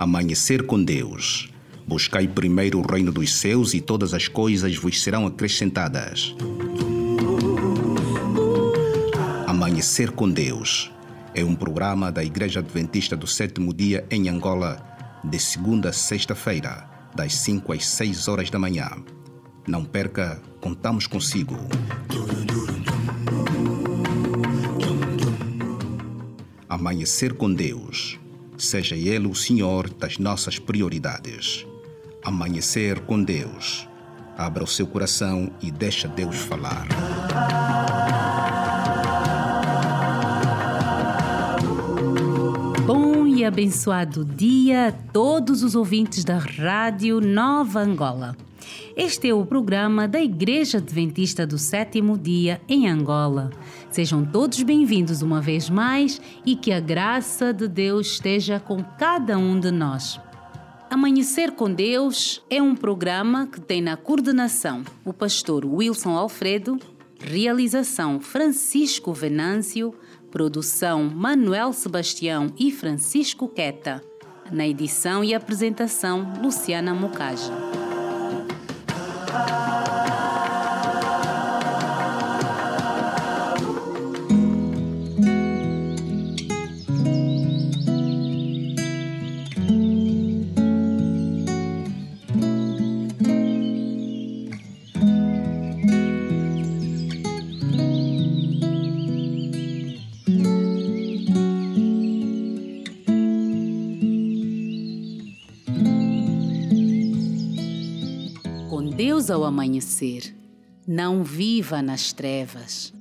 Amanhecer com Deus. Buscai primeiro o reino dos céus e todas as coisas vos serão acrescentadas. Amanhecer com Deus é um programa da Igreja Adventista do Sétimo Dia em Angola, de segunda a sexta-feira, das 5 às 6 horas da manhã. Não perca, contamos consigo. Amanhecer com Deus. Seja Ele o Senhor das nossas prioridades. Amanhecer com Deus. Abra o seu coração e deixa Deus falar. Bom e abençoado dia a todos os ouvintes da Rádio Nova Angola. Este é o programa da Igreja Adventista do Sétimo Dia em Angola. Sejam todos bem-vindos uma vez mais e que a graça de Deus esteja com cada um de nós. Amanhecer com Deus é um programa que tem na coordenação o pastor Wilson Alfredo, realização Francisco Venâncio, produção Manuel Sebastião e Francisco Queta. Na edição e apresentação, Luciana love. Deus ao amanhecer. Não viva nas trevas.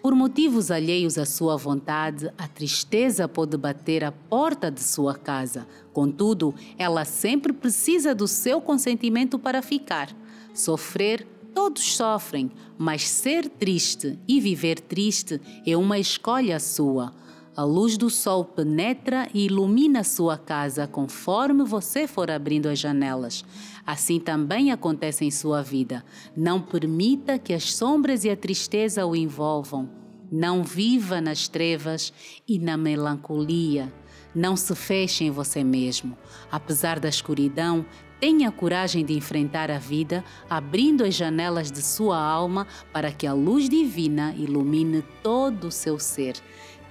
Por motivos alheios à sua vontade, a tristeza pode bater à porta de sua casa. Contudo, ela sempre precisa do seu consentimento para ficar. Sofrer, todos sofrem, mas ser triste e viver triste é uma escolha sua. A luz do sol penetra e ilumina sua casa conforme você for abrindo as janelas. Assim também acontece em sua vida. Não permita que as sombras e a tristeza o envolvam. Não viva nas trevas e na melancolia. Não se feche em você mesmo. Apesar da escuridão, tenha coragem de enfrentar a vida, abrindo as janelas de sua alma para que a luz divina ilumine todo o seu ser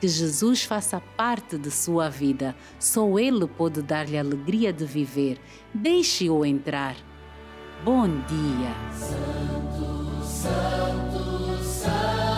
que Jesus faça parte de sua vida. Só Ele pode dar-lhe alegria de viver. Deixe-o entrar. Bom dia. Santo, Santo, Santo.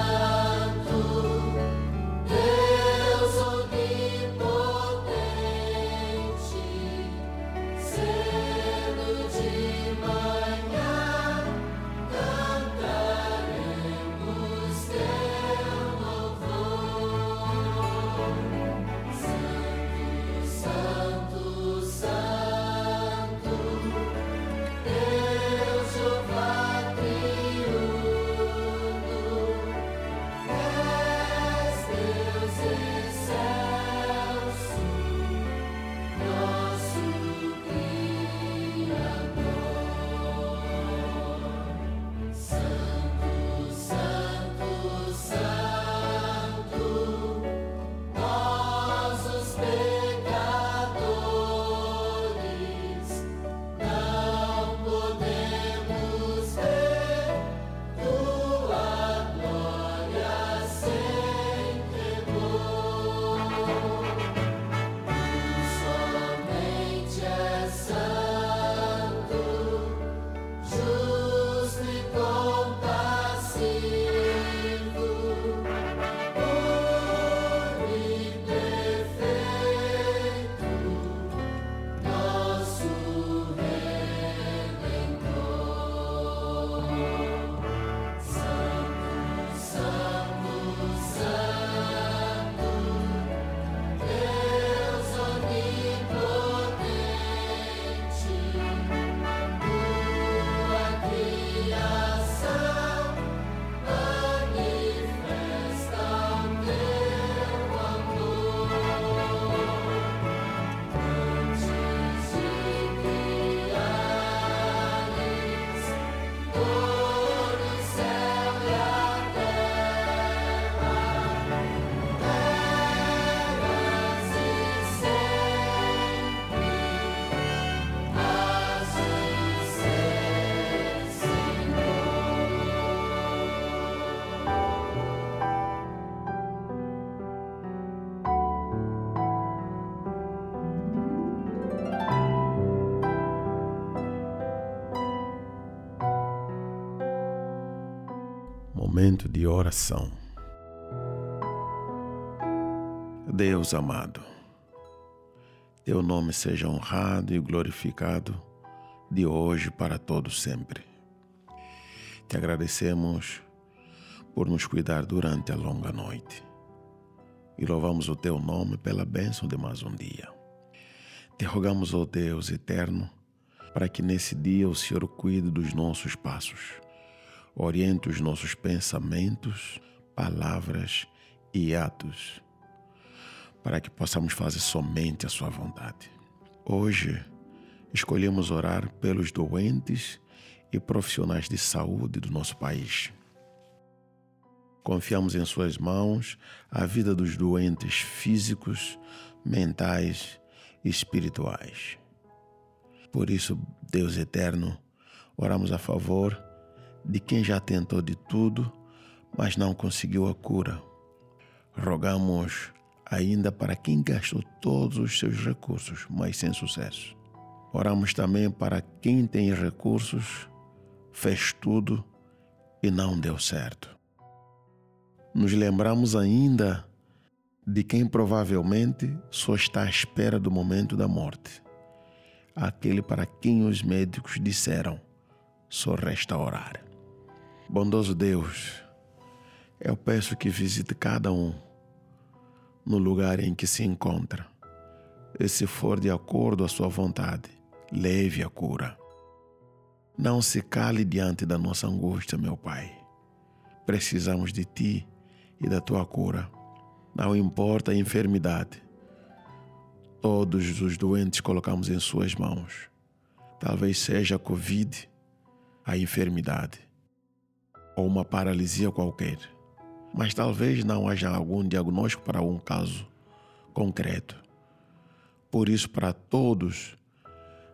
De oração. Deus amado, teu nome seja honrado e glorificado de hoje para todos sempre. Te agradecemos por nos cuidar durante a longa noite e louvamos o teu nome pela bênção de mais um dia. Te rogamos, ó oh Deus eterno, para que nesse dia o Senhor cuide dos nossos passos, oriente os nossos pensamentos, palavras e atos, para que possamos fazer somente a Sua vontade. Hoje, escolhemos orar pelos doentes e profissionais de saúde do nosso país. Confiamos em Suas mãos a vida dos doentes físicos, mentais e espirituais. Por isso, Deus eterno, oramos a favor de quem já tentou de tudo, mas não conseguiu a cura. Rogamos ainda para quem gastou todos os seus recursos, mas sem sucesso. Oramos também para quem tem recursos, fez tudo e não deu certo. Nos lembramos ainda de quem provavelmente só está à espera do momento da morte aquele para quem os médicos disseram: só resta orar. Bondoso Deus, eu peço que visite cada um no lugar em que se encontra, e se for de acordo à sua vontade, leve a cura. Não se cale diante da nossa angústia, meu Pai. Precisamos de Ti e da Tua cura. Não importa a enfermidade, Todos os doentes colocamos em Suas mãos. Talvez seja a Covid, a enfermidade ou uma paralisia qualquer. Mas talvez não haja algum diagnóstico para um caso concreto. Por isso, para todos,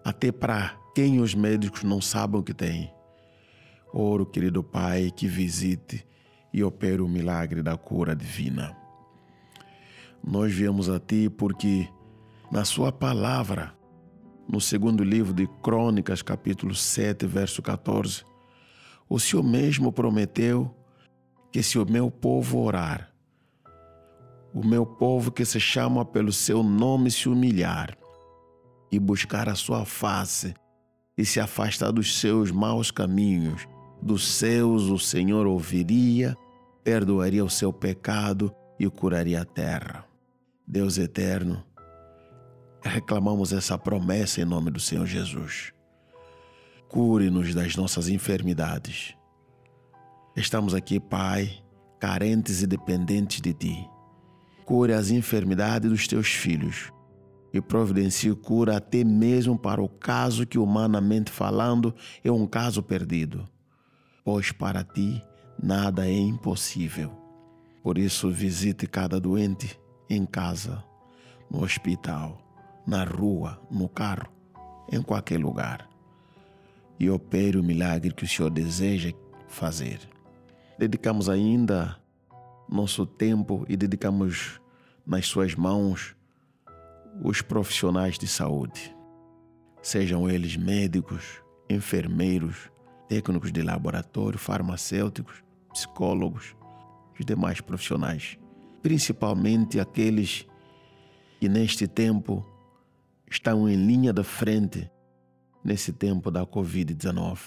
até para quem os médicos não sabem que tem, oro, querido Pai, que visite e opere o milagre da cura divina. Nós viemos a Ti porque na sua palavra, no segundo livro de Crônicas, capítulo 7, verso 14, o Senhor mesmo prometeu que se o meu povo orar, o meu povo que se chama pelo seu nome se humilhar e buscar a sua face e se afastar dos seus maus caminhos, dos seus o Senhor ouviria, perdoaria o seu pecado e curaria a terra. Deus eterno, reclamamos essa promessa em nome do Senhor Jesus. Cure-nos das nossas enfermidades. Estamos aqui, Pai, carentes e dependentes de Ti. Cure as enfermidades dos Teus filhos e providencie cura até mesmo para o caso que, humanamente falando, é um caso perdido. Pois para Ti nada é impossível. Por isso, visite cada doente em casa, no hospital na rua, no carro, em qualquer lugar. E opere o milagre que o Senhor deseja fazer. Dedicamos ainda nosso tempo e dedicamos nas Suas mãos os profissionais de saúde, sejam eles médicos, enfermeiros, técnicos de laboratório, farmacêuticos, psicólogos, os demais profissionais, principalmente aqueles que neste tempo estão em linha da frente nesse tempo da Covid-19.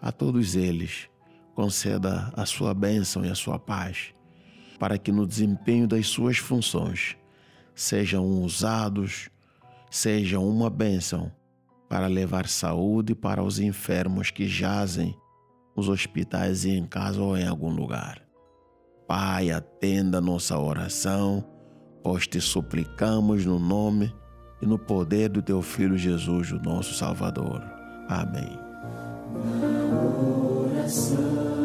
A todos eles, conceda a sua bênção e a sua paz, para que no desempenho das suas funções sejam usados, sejam uma bênção para levar saúde para os enfermos que jazem nos hospitais e em casa ou em algum lugar. Pai, atenda nossa oração, pois te suplicamos no nome e no poder do teu Filho Jesus, o nosso Salvador. Amém. Oração.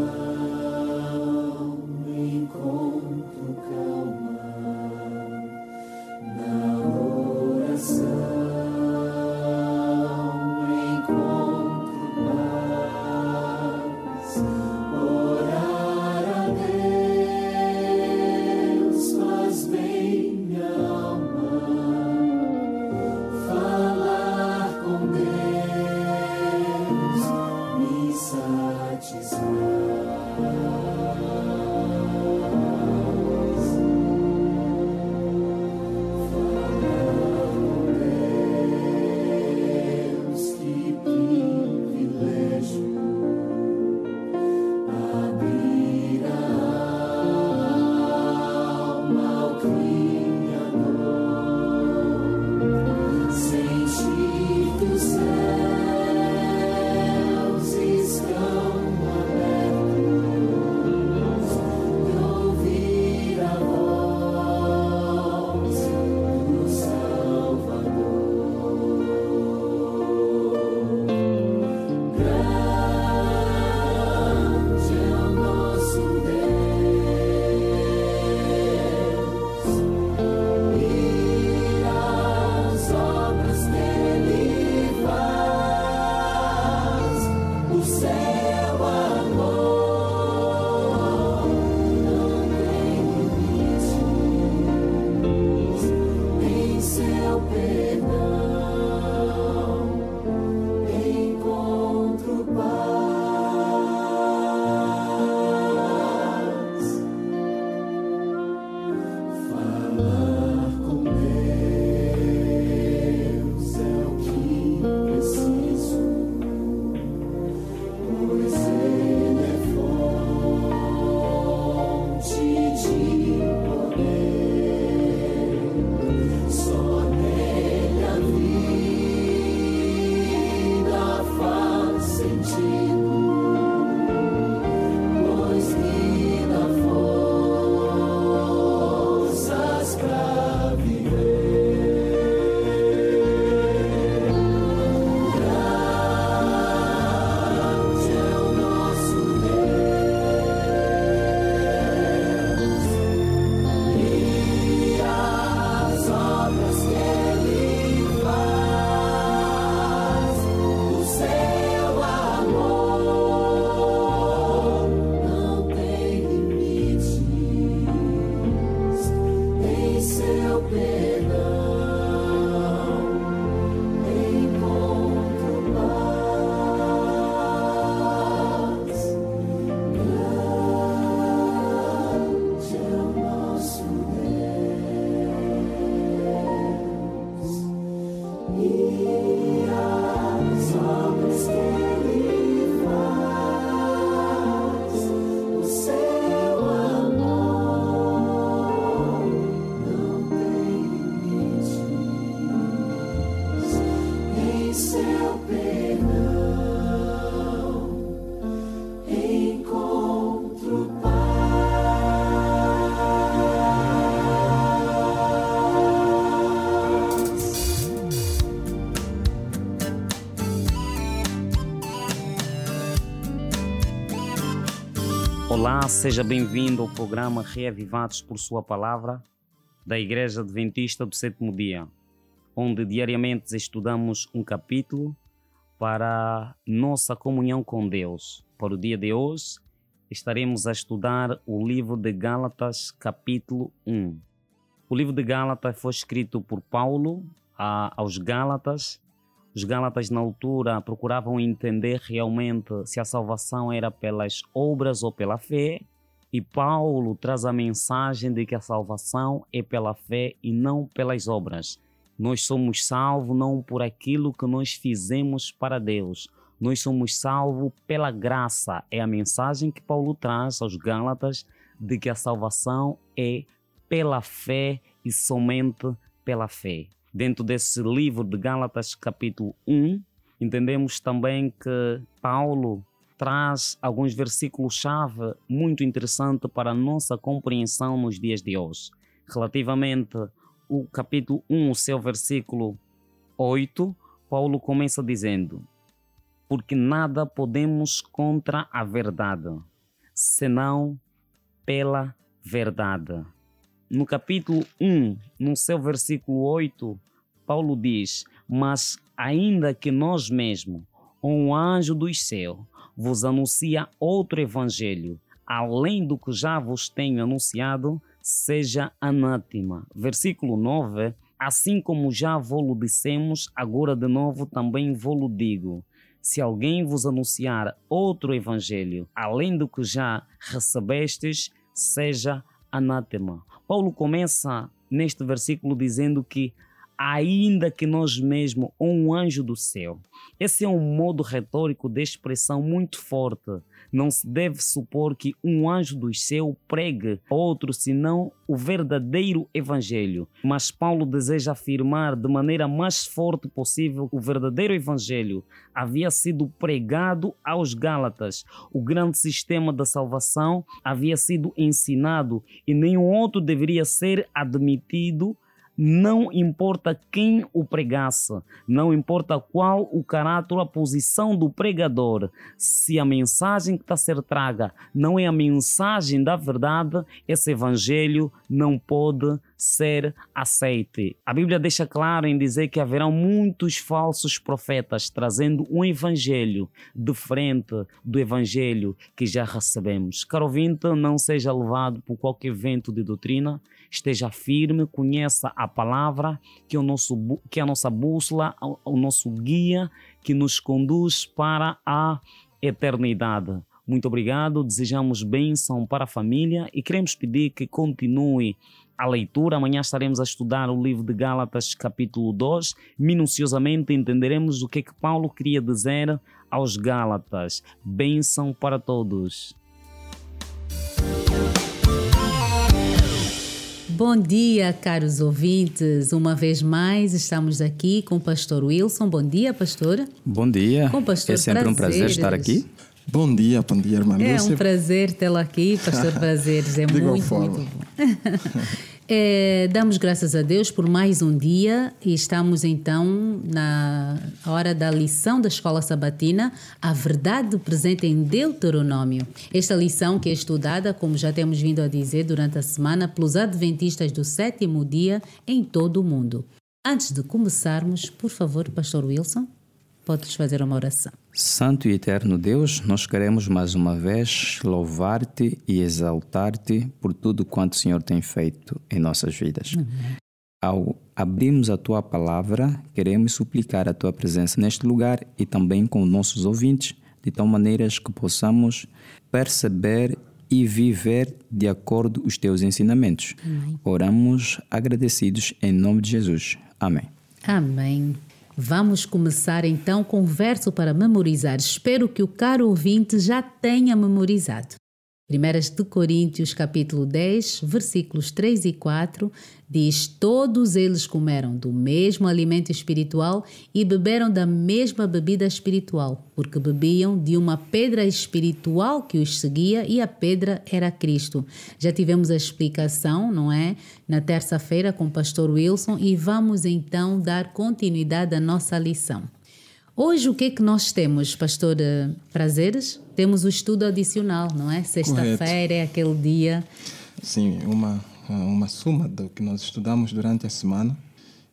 Seja bem-vindo ao programa Reavivados por Sua Palavra da Igreja Adventista do Sétimo Dia, onde diariamente estudamos um capítulo para nossa comunhão com Deus. Para o dia de hoje, estaremos a estudar o livro de Gálatas, capítulo 1. O livro de Gálatas foi escrito por Paulo a, aos Gálatas os Gálatas, na altura, procuravam entender realmente se a salvação era pelas obras ou pela fé, e Paulo traz a mensagem de que a salvação é pela fé e não pelas obras. Nós somos salvos não por aquilo que nós fizemos para Deus. Nós somos salvos pela graça. É a mensagem que Paulo traz aos Gálatas de que a salvação é pela fé e somente pela fé dentro desse livro de Gálatas, capítulo 1, entendemos também que Paulo traz alguns versículos-chave muito interessantes para a nossa compreensão nos dias de hoje. Relativamente ao capítulo 1, o seu versículo 8, Paulo começa dizendo: Porque nada podemos contra a verdade, senão pela verdade no capítulo 1, no seu versículo 8, Paulo diz: Mas ainda que nós mesmos, um anjo dos céus, vos anuncia outro evangelho, além do que já vos tenho anunciado, seja anátema. Versículo 9: Assim como já vos dissemos, agora de novo também vos digo. Se alguém vos anunciar outro evangelho, além do que já recebestes, seja anátema. Paulo começa neste versículo dizendo que ainda que nós mesmos ou um anjo do céu. Esse é um modo retórico de expressão muito forte. Não se deve supor que um anjo do céu pregue outro senão o verdadeiro evangelho. Mas Paulo deseja afirmar de maneira mais forte possível que o verdadeiro evangelho havia sido pregado aos Gálatas. O grande sistema da salvação havia sido ensinado e nenhum outro deveria ser admitido não importa quem o pregasse, não importa qual o caráter ou a posição do pregador, se a mensagem que está a ser traga não é a mensagem da verdade, esse evangelho não pode ser aceite. A Bíblia deixa claro em dizer que haverão muitos falsos profetas trazendo um evangelho diferente do evangelho que já recebemos. Caro ouvinte, não seja levado por qualquer vento de doutrina, esteja firme, conheça a palavra, que é, o nosso, que é a nossa bússola, o nosso guia que nos conduz para a eternidade. Muito obrigado, desejamos bênção para a família e queremos pedir que continue a leitura. Amanhã estaremos a estudar o livro de Gálatas, capítulo 2. Minuciosamente entenderemos o que é que Paulo queria dizer aos Gálatas. Bênção para todos. Bom dia, caros ouvintes. Uma vez mais estamos aqui com o pastor Wilson. Bom dia, pastor. Bom dia. Com o pastor é sempre prazeres. um prazer estar aqui. Bom dia, bom dia, irmã É um prazer tê-lo aqui, pastor Prazeres. É muito, forma. muito bom. É, damos graças a Deus por mais um dia e estamos então na hora da lição da escola sabatina, a verdade presente em Deuteronômio. Esta lição que é estudada, como já temos vindo a dizer durante a semana, pelos adventistas do sétimo dia em todo o mundo. Antes de começarmos, por favor, pastor Wilson, podes fazer uma oração. Santo e eterno Deus, nós queremos mais uma vez louvar-te e exaltar-te por tudo quanto o Senhor tem feito em nossas vidas. Uhum. Ao abrirmos a tua palavra, queremos suplicar a tua presença neste lugar e também com nossos ouvintes, de tal maneira que possamos perceber e viver de acordo com os teus ensinamentos. Amém. Oramos agradecidos em nome de Jesus. Amém. Amém. Vamos começar então com o verso para memorizar. Espero que o caro ouvinte já tenha memorizado. 1 de Coríntios, capítulo 10, versículos 3 e 4, diz: Todos eles comeram do mesmo alimento espiritual e beberam da mesma bebida espiritual, porque bebiam de uma pedra espiritual que os seguia e a pedra era Cristo. Já tivemos a explicação, não é? Na terça-feira com o pastor Wilson e vamos então dar continuidade à nossa lição. Hoje o que é que nós temos, pastor eh, Prazeres? Temos o estudo adicional, não é? Sexta-feira é aquele dia. Sim, uma, uma soma do que nós estudamos durante a semana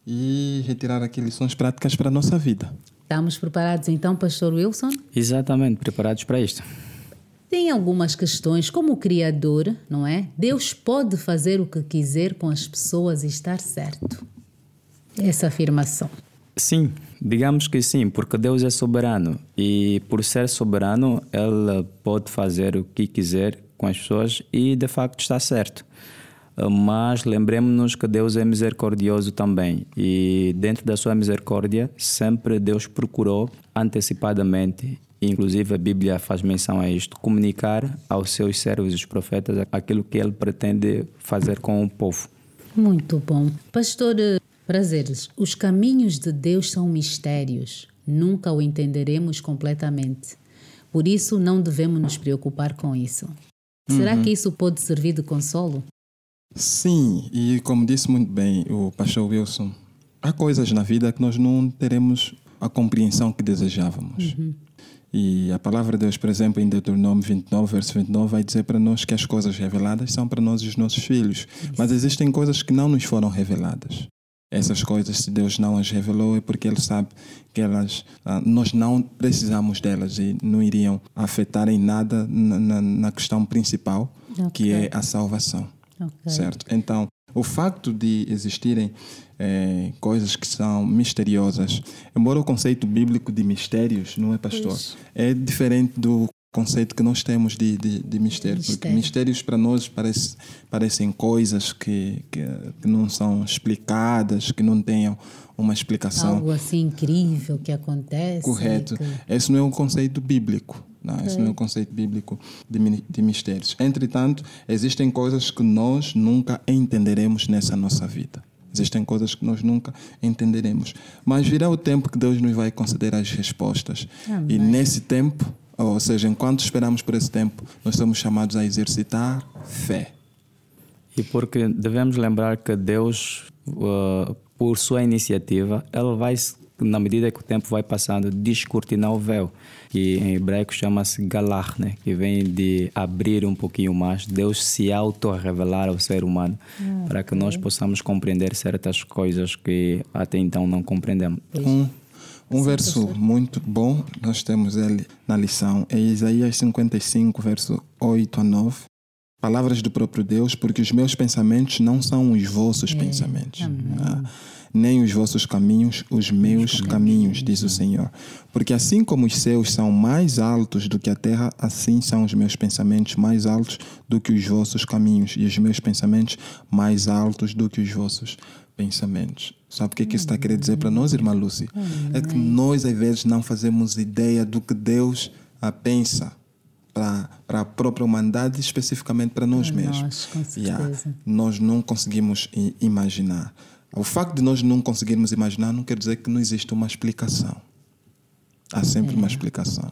e retirar aqui lições práticas para a nossa vida. Estamos preparados então, pastor Wilson? Exatamente, preparados para isto. Tem algumas questões, como o Criador, não é? Deus pode fazer o que quiser com as pessoas e estar certo. Essa afirmação. Sim, digamos que sim, porque Deus é soberano e por ser soberano, Ele pode fazer o que quiser com as pessoas e de facto está certo. Mas lembremos-nos que Deus é misericordioso também e dentro da sua misericórdia sempre Deus procurou antecipadamente inclusive a Bíblia faz menção a isto, comunicar aos seus servos, os profetas, aquilo que ele pretende fazer com o povo. Muito bom. Pastor Prazeres, os caminhos de Deus são mistérios, nunca o entenderemos completamente. Por isso, não devemos nos preocupar com isso. Será Uhum. que isso pode servir de consolo? Sim, e como disse muito bem o pastor Wilson, há coisas na vida que nós não teremos a compreensão que desejávamos. E a palavra de Deus, por exemplo, em Deuteronômio 29, verso 29, vai dizer para nós que as coisas reveladas são para nós e os nossos filhos. Mas existem coisas que não nos foram reveladas. Essas coisas, se Deus não as revelou, é porque Ele sabe que elas, ah, nós não precisamos delas e não iriam afetar em nada na, na- na questão principal, que Ok. é a salvação. Ok. Certo? Então, o facto de existirem eh, coisas que são misteriosas, embora o conceito bíblico de mistérios, não é, pastor? Pois. É diferente do conceito que nós temos de, de, de mistério. Porque Mistério. mistérios para nós parece, parecem coisas que, que, que não são explicadas, que não tenham uma explicação Algo assim incrível que acontece. Correto. que- Esse não é um conceito bíblico. Não, esse não é um conceito bíblico de, de mistérios. Entretanto, existem coisas que nós nunca entenderemos nessa nossa vida. Existem coisas que nós nunca entenderemos. Mas virá o tempo que Deus nos vai conceder as respostas. E nesse tempo, ou seja, enquanto esperamos por esse tempo, nós somos chamados a exercitar fé. E porque devemos lembrar que Deus, uh, por sua iniciativa, Ele vai, na medida que o tempo vai passando, descortinar o véu, que em hebraico chama-se galar, né? que vem de abrir um pouquinho mais, Deus se auto-revelar ao ser humano, para que nós possamos compreender certas coisas que até então não compreendemos. Um, um verso muito bom, nós temos ele na lição, é Isaías 55, verso 8 a 9. Palavras do próprio Deus, porque os meus pensamentos não são os vossos pensamentos, ah, nem os vossos caminhos, os meus caminhos, diz o Senhor. Porque assim como os céus são mais altos do que a terra, assim são os meus pensamentos mais altos do que os vossos caminhos, e os meus pensamentos mais altos do que os vossos pensamentos. Sabe o que, é que isso está a querer dizer para nós, irmã Lúcia? É que nós, às vezes, não fazemos ideia do que Deus pensa para a própria humanidade, especificamente para nós Para mesmos. nós, com Yeah. certeza. Nós não conseguimos imaginar. O facto de nós não conseguirmos imaginar não quer dizer que não existe uma explicação. Há sempre É. uma explicação.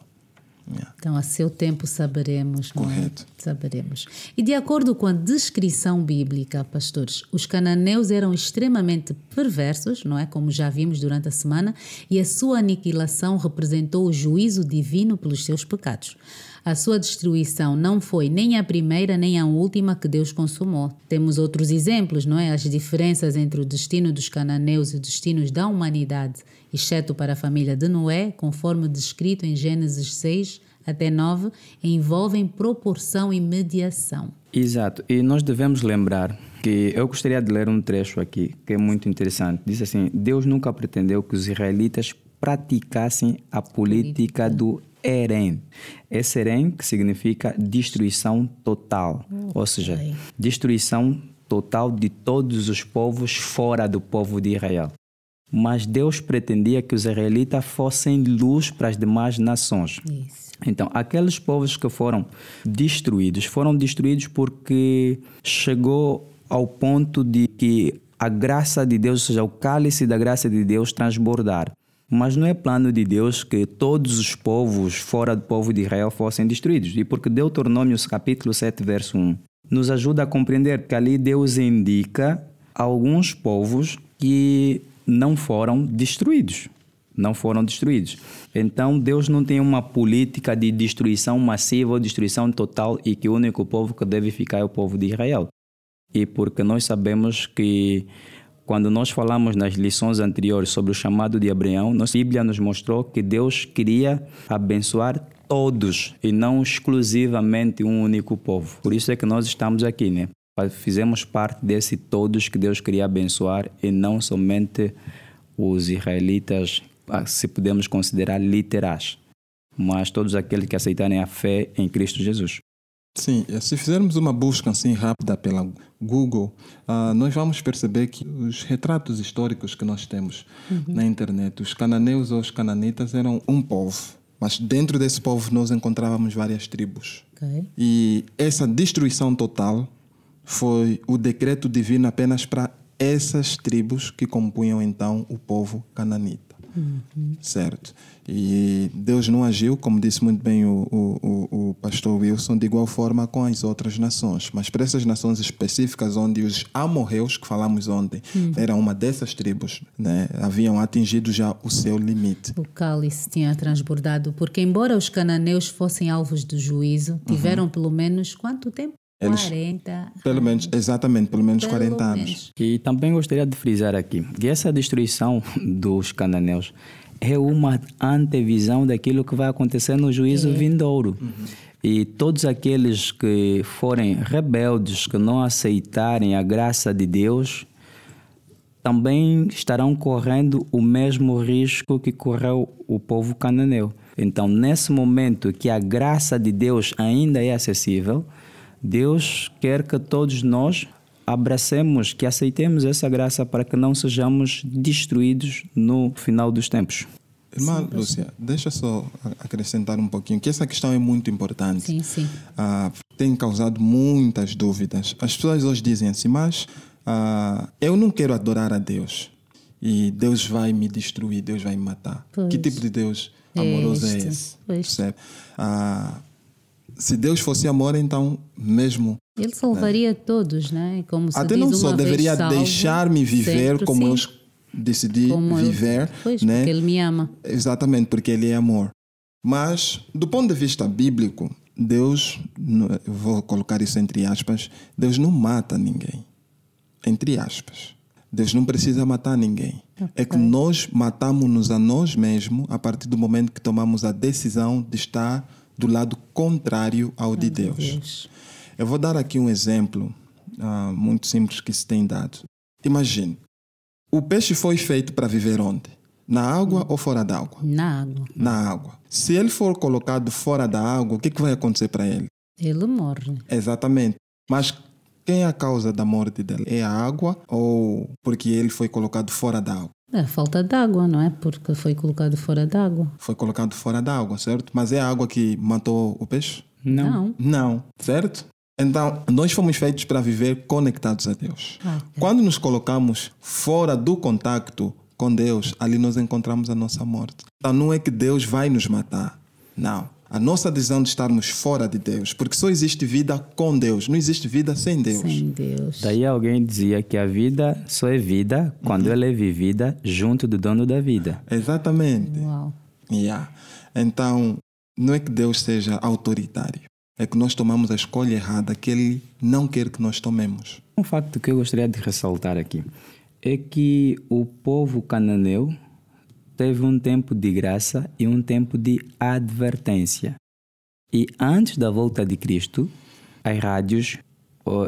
Yeah. Então, a seu tempo saberemos. é? Correto. Saberemos. E de acordo com a descrição bíblica, pastores, os cananeus eram extremamente perversos, não é? Como já vimos durante a semana, e a sua aniquilação representou o juízo divino pelos seus pecados. A sua destruição não foi nem a primeira nem a última que Deus consumou. Temos outros exemplos, não é? As diferenças entre o destino dos cananeus e os destinos da humanidade, exceto para a família de Noé, conforme descrito em Gênesis 6 até 9, envolvem proporção e mediação. Exato, e nós devemos lembrar que eu gostaria de ler um trecho aqui que é muito interessante. Diz assim: Deus nunca pretendeu que os israelitas praticassem a política do Eren. Esse Eren que significa destruição total, ou seja, destruição total de todos os povos fora do povo de Israel. Mas Deus pretendia que os israelitas fossem luz para as demais nações. Isso. Então, aqueles povos que foram destruídos, foram destruídos porque chegou ao ponto de que a graça de Deus, ou seja, o cálice da graça de Deus transbordar. Mas não é plano de Deus que todos os povos fora do povo de Israel fossem destruídos. E porque Deuteronômio capítulo 7, verso 1, nos ajuda a compreender que ali Deus indica alguns povos que não foram destruídos. não foram destruídos. Então Deus não tem uma política de destruição massiva ou destruição total e que o único povo que deve ficar é o povo de Israel. E porque nós sabemos que quando nós falamos nas lições anteriores sobre o chamado de Abraão, a Bíblia nos mostrou que Deus queria abençoar todos e não exclusivamente um único povo. Por isso é que nós estamos aqui, né? Fizemos parte desse todos que Deus queria abençoar e não somente os israelitas, ah, se podemos considerar literais, mas todos aqueles que aceitarem a fé em Cristo Jesus. Sim, se fizermos uma busca assim rápida pela Google, uh, nós vamos perceber que os retratos históricos que nós temos uhum. na internet, os cananeus ou os cananitas eram um povo, mas dentro desse povo nós encontrávamos várias tribos. Okay. E essa destruição total foi o decreto divino apenas para essas tribos que compunham então o povo cananita. Uhum. Certo? E Deus não agiu, como disse muito bem o, o, o, pastor Wilson, de igual forma com as outras nações. Mas para essas nações específicas, onde os amorreus, que falamos ontem, uhum. eram uma dessas tribos, né, haviam atingido já o seu limite. O cálice tinha transbordado, porque embora os cananeus fossem alvos do juízo, tiveram uhum. pelo menos quanto tempo? Eles, 40 Pelo menos, exatamente, pelo menos pelo 40 menos. anos. E também gostaria de frisar aqui que essa destruição dos cananeus é uma antevisão daquilo que vai acontecer no juízo é. vindouro. Uhum. E todos aqueles que forem rebeldes, que não aceitarem a graça de Deus, também estarão correndo o mesmo risco que correu o povo cananeu. Então, nesse momento que a graça de Deus ainda é acessível, Deus quer que todos nós abracemos, que aceitemos essa graça para que não sejamos destruídos no final dos tempos. Irmã sim, Lúcia, deixa só acrescentar um pouquinho, que essa questão é muito importante. Sim, sim. Ah, tem causado muitas dúvidas. As pessoas hoje dizem assim, mas ah, eu não quero adorar a Deus e Deus vai me destruir, Deus vai me matar. Pois. Que tipo de Deus amoroso é este. é esse? Percebe? Ah, se Deus fosse amor, então mesmo. Ele salvaria né? todos, né? Como se Até não só deveria deixar-me viver como sim. eu decidi como viver, eu, pois, né? Porque ele me ama. Exatamente, porque ele é amor. Mas do ponto de vista bíblico, Deus, vou colocar isso entre aspas, Deus não mata ninguém. Entre aspas. Deus não precisa matar ninguém. Okay. É que nós matamos-nos a nós mesmos a partir do momento que tomamos a decisão de estar do lado contrário ao de Deus. Deus. Eu vou dar aqui um exemplo uh, muito simples que se tem dado. Imagine, o peixe foi feito para viver onde? Na água ou fora da água? Na água. Na água. Se ele for colocado fora da água, o que, que vai acontecer para ele? Ele morre. Exatamente. Mas quem é a causa da morte dele? É a água ou porque ele foi colocado fora da água? É a falta de água, não é? Porque foi colocado fora da água. Foi colocado fora da água, certo? Mas é a água que matou o peixe? Não. Não, certo? Então, nós fomos feitos para viver conectados a Deus. Ah. Quando nos colocamos fora do contato com Deus, ali nós encontramos a nossa morte. Então, não é que Deus vai nos matar. Não a nossa decisão de estarmos fora de Deus, porque só existe vida com Deus, não existe vida sem Deus. Sem Deus. Daí alguém dizia que a vida só é vida quando uhum. ela é vivida junto do dono da vida. Exatamente. Uau. Yeah. Então, não é que Deus seja autoritário, é que nós tomamos a escolha errada que Ele não quer que nós tomemos. Um facto que eu gostaria de ressaltar aqui é que o povo cananeu teve um tempo de graça e um tempo de advertência. E antes da volta de Cristo, as rádios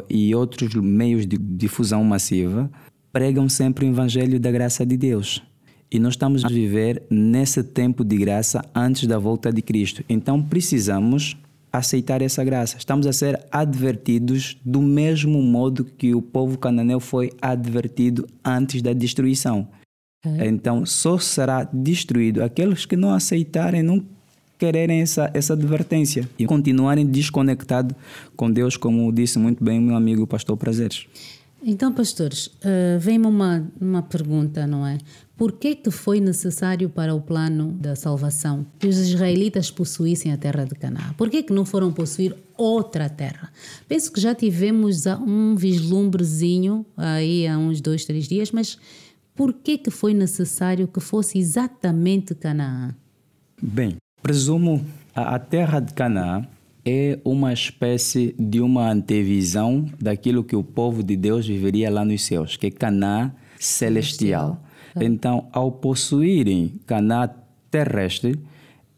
e outros meios de difusão massiva pregam sempre o Evangelho da graça de Deus. E nós estamos a viver nesse tempo de graça antes da volta de Cristo. Então precisamos aceitar essa graça. Estamos a ser advertidos do mesmo modo que o povo cananeu foi advertido antes da destruição. É. Então só será destruído aqueles que não aceitarem, não quererem essa, essa advertência e continuarem desconectados com Deus, como disse muito bem meu amigo pastor Prazeres. Então, pastores, uh, vem-me uma, uma pergunta, não é? Por que, que foi necessário para o plano da salvação que os israelitas possuíssem a terra de Canaã? Por que, que não foram possuir outra terra? Penso que já tivemos um vislumbrezinho aí há uns dois, três dias, mas por que, que foi necessário que fosse exatamente Canaã? Bem, presumo a, a terra de Canaã é uma espécie de uma antevisão daquilo que o povo de Deus viveria lá nos céus, que é Canaã celestial. Então, ao possuírem Canaã terrestre,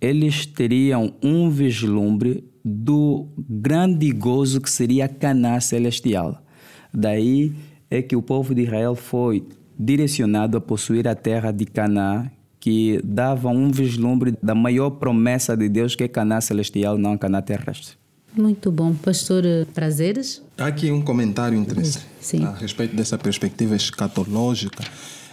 eles teriam um vislumbre do grande gozo que seria Canaã celestial. Daí é que o povo de Israel foi direcionado a possuir a terra de Canaã, que dava um vislumbre da maior promessa de Deus, que é Canaã celestial, não Canaã terrestre. Muito bom. Pastor eh, Prazeres? Há aqui um comentário interessante Sim. a respeito dessa perspectiva escatológica.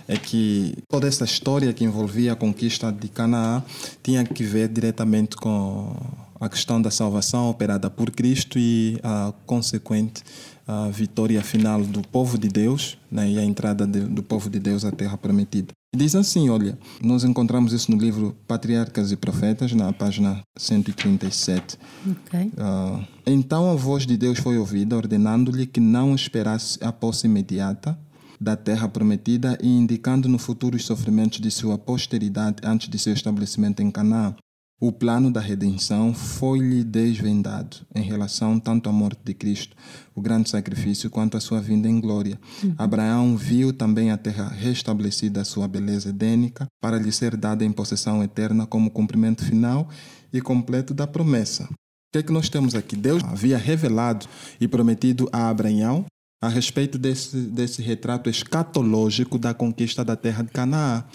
É que toda essa história que envolvia a conquista de Canaã tinha que ver diretamente com a questão da salvação operada por Cristo e a consequente a vitória final do povo de Deus né, e a entrada de, do povo de Deus à terra prometida. Diz assim, olha, nós encontramos isso no livro Patriarcas e Profetas, na página 137. Ok. Ah, então a voz de Deus foi ouvida, ordenando-lhe que não esperasse a posse imediata da terra prometida e indicando no futuro os sofrimentos de sua posteridade antes de seu estabelecimento em Canaã. O plano da redenção foi-lhe desvendado em relação tanto à morte de Cristo, o grande sacrifício, quanto à sua vinda em glória. Abraão viu também a terra restabelecida a sua beleza edênica, para lhe ser dada em possessão eterna como cumprimento final e completo da promessa. O que é que nós temos aqui? Deus havia revelado e prometido a Abraão a respeito desse, desse retrato escatológico da conquista da terra de Canaã,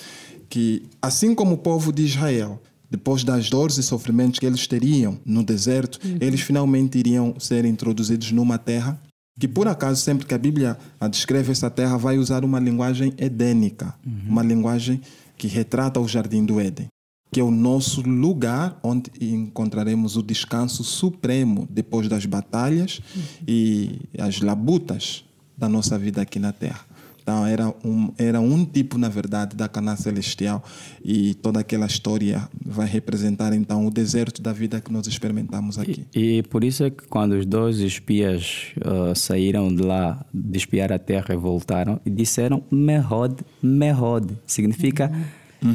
que assim como o povo de Israel depois das dores e sofrimentos que eles teriam no deserto, eles finalmente iriam ser introduzidos numa terra que, por acaso, sempre que a Bíblia a descreve essa terra, vai usar uma linguagem edênica, uma linguagem que retrata o jardim do Éden, que é o nosso lugar onde encontraremos o descanso supremo depois das batalhas e as labutas da nossa vida aqui na terra. Então, era um, era um tipo, na verdade, da Canaã Celestial e toda aquela história vai representar, então, o deserto da vida que nós experimentamos aqui. E por isso é que quando os dois espias ah, saíram de lá de espiar a terra e voltaram, e disseram Mehod, Mehod, significa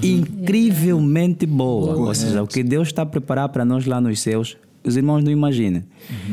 incrivelmente boa. Ou seja, o que Deus está a preparar para nós lá nos céus, os irmãos não imaginam.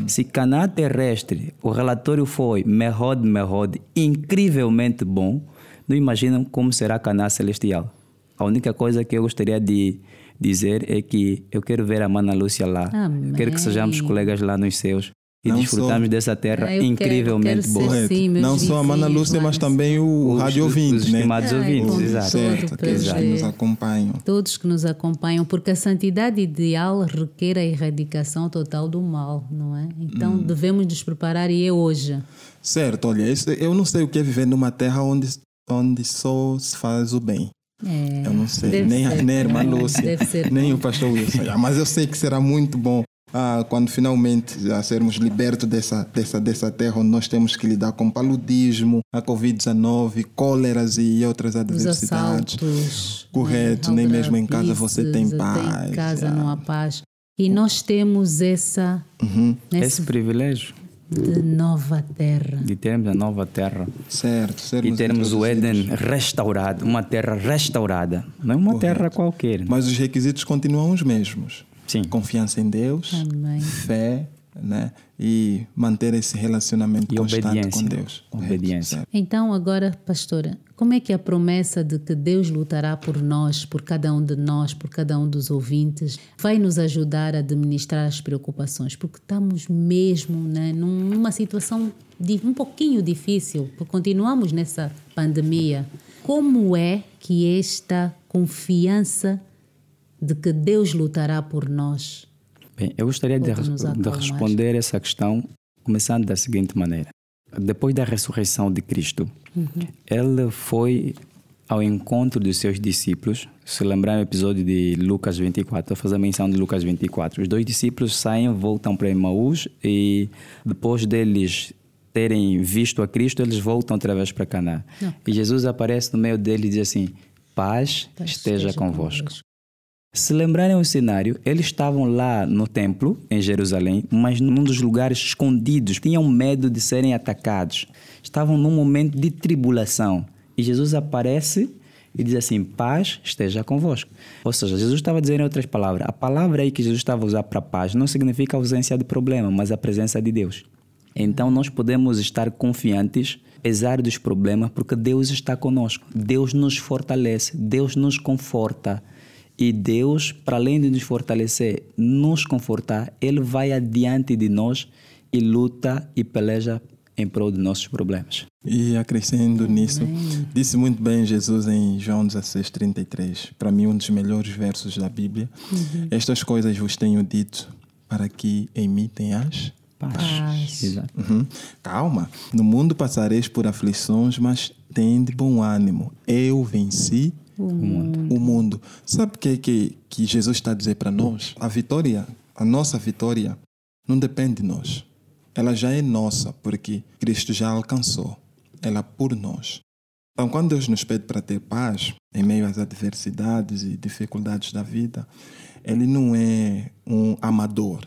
Se Canaã terrestre, o relatório foi Mehod, Mehod, incrivelmente bom, não imaginam como será Canaã celestial. A única coisa que eu gostaria de dizer é que eu quero ver a Mana Lúcia lá. Eu quero que sejamos Amém. colegas lá nos céus e Não desfrutamos só- dessa terra Ah, eu quero- incrivelmente quero boa. ser Sim, meus Não só a Mana Lúcia, mas no também o Os- rádio ouvinte, os né? estimados Ai, ouvintes, exato. Certo, aqueles que nos acompanham. Todos que nos acompanham, porque a santidade ideal requer a erradicação total do mal, não é? Então devemos nos preparar e é hoje. Certo, olha, isso- eu não sei o que é viver numa terra onde, onde só se faz o bem. É, Eu não sei, nem, a- ser nem a irmã Lúcia, nem bom. o pastor Wilson. Ah, Mas eu sei que será muito bom ah, quando finalmente já sermos libertos dessa, dessa, dessa terra onde nós temos que lidar com paludismo, a Covid-19, cóleras e outras Os adversidades. assaltos. Correto, né? nem mesmo em casa você tem paz, Em casa já. não há paz. E nós temos essa Uhum, Esse nessa privilégio de nova terra. de termos a nova terra certo, e termos o Éden restaurado, uma terra restaurada, não é uma terra qualquer. Mas os requisitos continuam os mesmos. Sim. Confiança em Deus, Amém. fé, né? E manter esse relacionamento E constante obediência. com Deus. Obediência. certo. Então, agora, pastora, como é que a promessa de que Deus lutará por nós, por cada um de nós, por cada um dos ouvintes, vai nos ajudar a administrar as preocupações? Porque estamos mesmo né, num- numa situação de, um pouquinho difícil, porque continuamos nessa pandemia. Como é que esta confiança de que Deus lutará por nós? Bem, eu gostaria de, de responder essa questão começando da seguinte maneira. Depois da ressurreição de Cristo, ele foi ao encontro dos seus discípulos. Se lembrar o episódio de Lucas 24, eu fazer menção de Lucas 24. Os dois discípulos saem, voltam para Emaús e depois deles terem visto a Cristo, eles voltam outra vez para Canaã. E Jesus aparece no meio deles e diz assim: Paz, Paz esteja, convosco. Se lembrarem o cenário, eles estavam lá no templo, em Jerusalém, mas num dos lugares escondidos. Tinham medo de serem atacados. Estavam num momento de tribulação. E Jesus aparece e diz assim: paz esteja convosco. Ou seja, Jesus estava dizendo em outras palavras: a palavra aí que Jesus estava a usar para paz não significa ausência de problema, mas a presença de Deus. Então nós podemos estar confiantes, apesar dos problemas, porque Deus está conosco. Deus nos fortalece, Deus nos conforta. E Deus, para além de nos fortalecer, nos confortar, Ele vai adiante de nós e luta e peleja em prol de nossos problemas. E acrescendo nisso, disse muito bem Jesus em João 16, 33, para mim um dos melhores versos da Bíblia. Uhum. Estas coisas vos tenho dito para que em mim tenhas Paz. Paz. Exato. Uhum. Calma, no mundo passareis por aflições, mas tende bom ânimo. Eu venci O o mundo. Sabe o que, que, que Jesus está a dizer para nós? A vitória, a nossa vitória, não depende de nós. Ela já é nossa, porque Cristo já alcançou. Ela é por nós. Então, quando Deus nos pede para ter paz em meio às adversidades e dificuldades da vida, Ele não é um amador.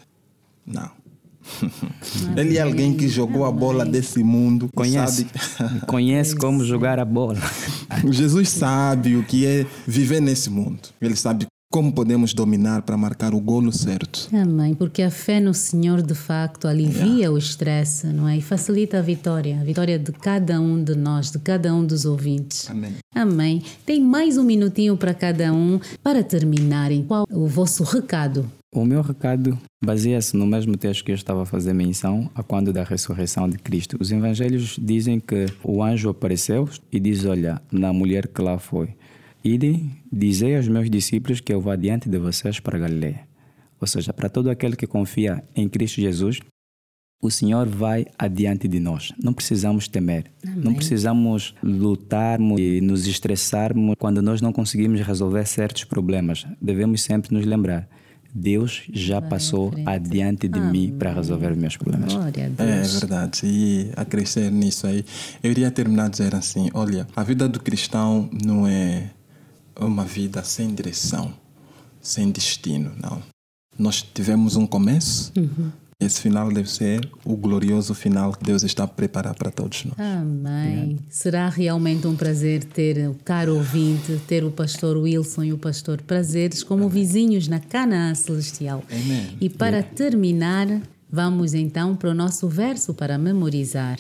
Não. Ele é alguém que jogou a bola desse mundo. Conhece, Sabe, conhece como jogar a bola. Jesus sabe o que é viver nesse mundo. Ele sabe como podemos dominar para marcar o golo certo. Amém, porque a fé no Senhor de facto alivia o estresse, não é? E facilita a vitória, a vitória de cada um de nós, de cada um dos ouvintes. Amém. Amém. Tem mais um minutinho para cada um para terminarem. Qual o vosso recado? O meu recado baseia-se no mesmo texto que eu estava a fazer menção a quando da ressurreição de Cristo. Os evangelhos dizem que o anjo apareceu e diz: Olha, na mulher que lá foi, ide, dizei aos meus discípulos que eu vou adiante de vocês para Galileia. Ou seja, para todo aquele que confia em Cristo Jesus, o Senhor vai adiante de nós. Não precisamos temer. Não precisamos lutarmos e nos estressarmos quando nós não conseguimos resolver certos problemas. Devemos sempre nos lembrar. Deus já passou adiante de mim para resolver os meus problemas. Glória a É Deus. verdade. E a crescer nisso aí, eu iria terminar dizendo assim: olha, a vida do cristão não é uma vida sem direção, sem destino, não. Nós tivemos um começo, esse final deve ser o glorioso final que Deus está a preparar para todos nós. Amém. Será realmente um prazer ter o caro ouvinte, ter o pastor Wilson e o pastor Prazeres como vizinhos na Canaã Celestial. Amém. E para terminar, vamos então para o nosso verso para memorizar,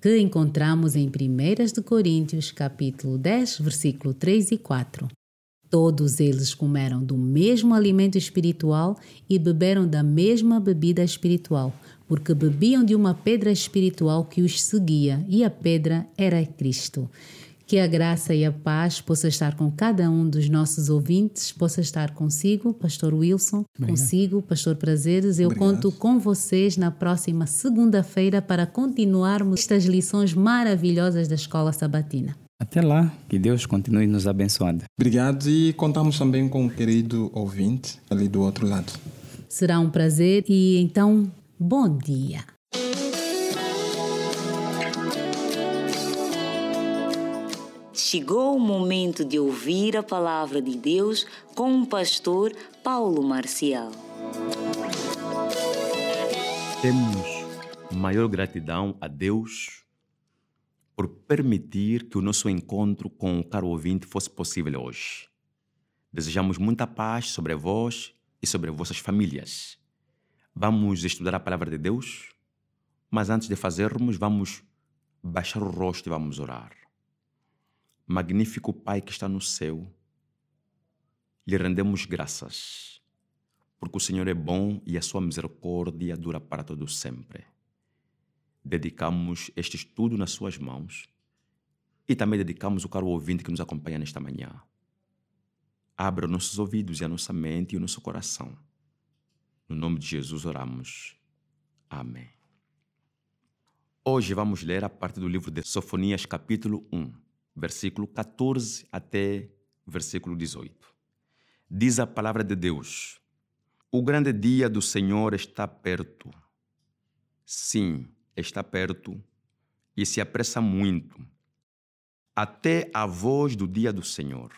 que encontramos em 1 de Coríntios, capítulo 10, versículo 3 e 4. Todos eles comeram do mesmo alimento espiritual e beberam da mesma bebida espiritual, porque bebiam de uma pedra espiritual que os seguia, e a pedra era Cristo. Que a graça e a paz possa estar com cada um dos nossos ouvintes, possa estar consigo, Pastor Wilson, consigo, Pastor Prazeres. Eu Obrigado. conto com vocês na próxima segunda-feira para continuarmos estas lições maravilhosas da Escola Sabatina. Até lá, que Deus continue nos abençoando. Obrigado e contamos também com o querido ouvinte ali do outro lado. Será um prazer e então, bom dia. Chegou o momento de ouvir a palavra de Deus com o pastor Paulo Marcial. Temos maior gratidão a Deus por permitir que o nosso encontro com o caro ouvinte fosse possível hoje. Desejamos muita paz sobre vós e sobre vossas famílias. Vamos estudar a palavra de Deus, mas antes de fazermos, vamos baixar o rosto e vamos orar. Magnífico Pai que está no céu, lhe rendemos graças, porque o Senhor é bom e a sua misericórdia dura para todo sempre. Dedicamos este estudo nas suas mãos e também dedicamos o caro ouvinte que nos acompanha nesta manhã. Abra os nossos ouvidos e a nossa mente e o nosso coração. No nome de Jesus oramos. Amém. Hoje vamos ler a parte do livro de Sofonias, capítulo 1, versículo 14 até versículo 18. Diz a palavra de Deus: O grande dia do Senhor está perto. Sim, está perto e se apressa muito. Até a voz do dia do Senhor.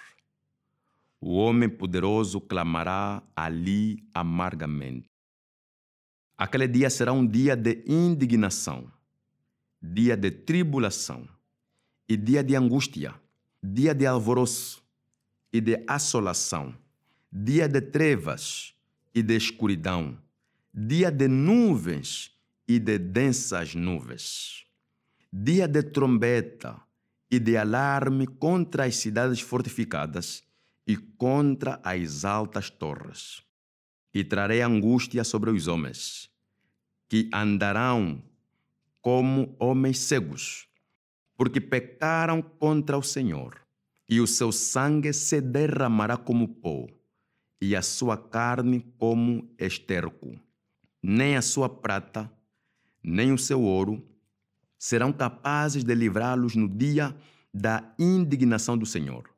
O homem poderoso clamará ali amargamente. Aquele dia será um dia de indignação, dia de tribulação e dia de angústia, dia de alvoroço e de assolação, dia de trevas e de escuridão, dia de nuvens e de densas nuvens, dia de trombeta e de alarme contra as cidades fortificadas e contra as altas torres. E trarei angústia sobre os homens, que andarão como homens cegos, porque pecaram contra o Senhor, e o seu sangue se derramará como pó, e a sua carne como esterco. Nem a sua prata, nem o seu ouro serão capazes de livrá-los no dia da indignação do Senhor.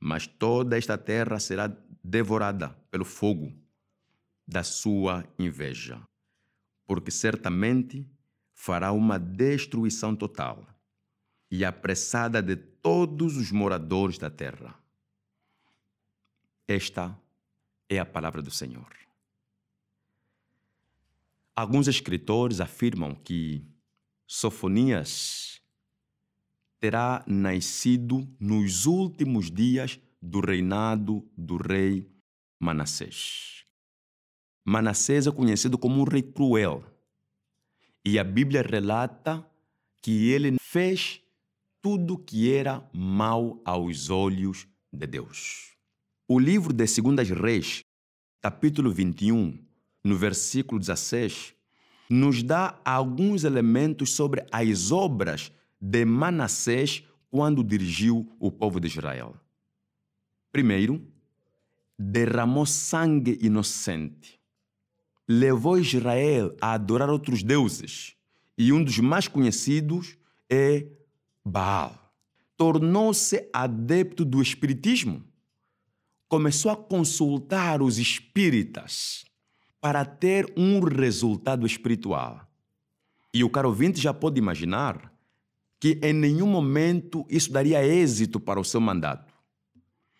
Mas toda esta terra será devorada pelo fogo da sua inveja, porque certamente fará uma destruição total e apressada de todos os moradores da terra. Esta é a palavra do Senhor. Alguns escritores afirmam que Sofonias terá nascido nos últimos dias do reinado do rei Manassés. Manassés é conhecido como um rei cruel. E a Bíblia relata que ele fez tudo que era mal aos olhos de Deus. O livro de Segundas Reis, capítulo 21, no versículo 16, nos dá alguns elementos sobre as obras de Manassés quando dirigiu o povo de Israel. Primeiro, derramou sangue inocente. Levou Israel a adorar outros deuses, e um dos mais conhecidos é Baal. Tornou-se adepto do espiritismo. Começou a consultar os espíritas para ter um resultado espiritual. E o caro ouvinte já pode imaginar que em nenhum momento isso daria êxito para o seu mandato.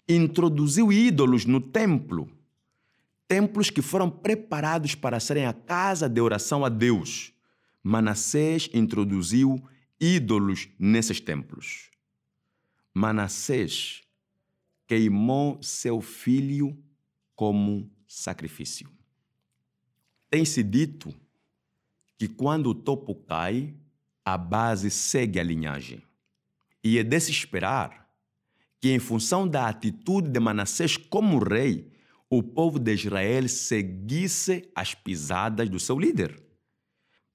Introduziu ídolos no templo, templos que foram preparados para serem a casa de oração a Deus. Manassés introduziu ídolos nesses templos. Manassés queimou seu filho como sacrifício. Tem-se dito que quando o topo cai, a base segue a linhagem. E é de se esperar que, em função da atitude de Manassés como rei, o povo de Israel seguisse as pisadas do seu líder.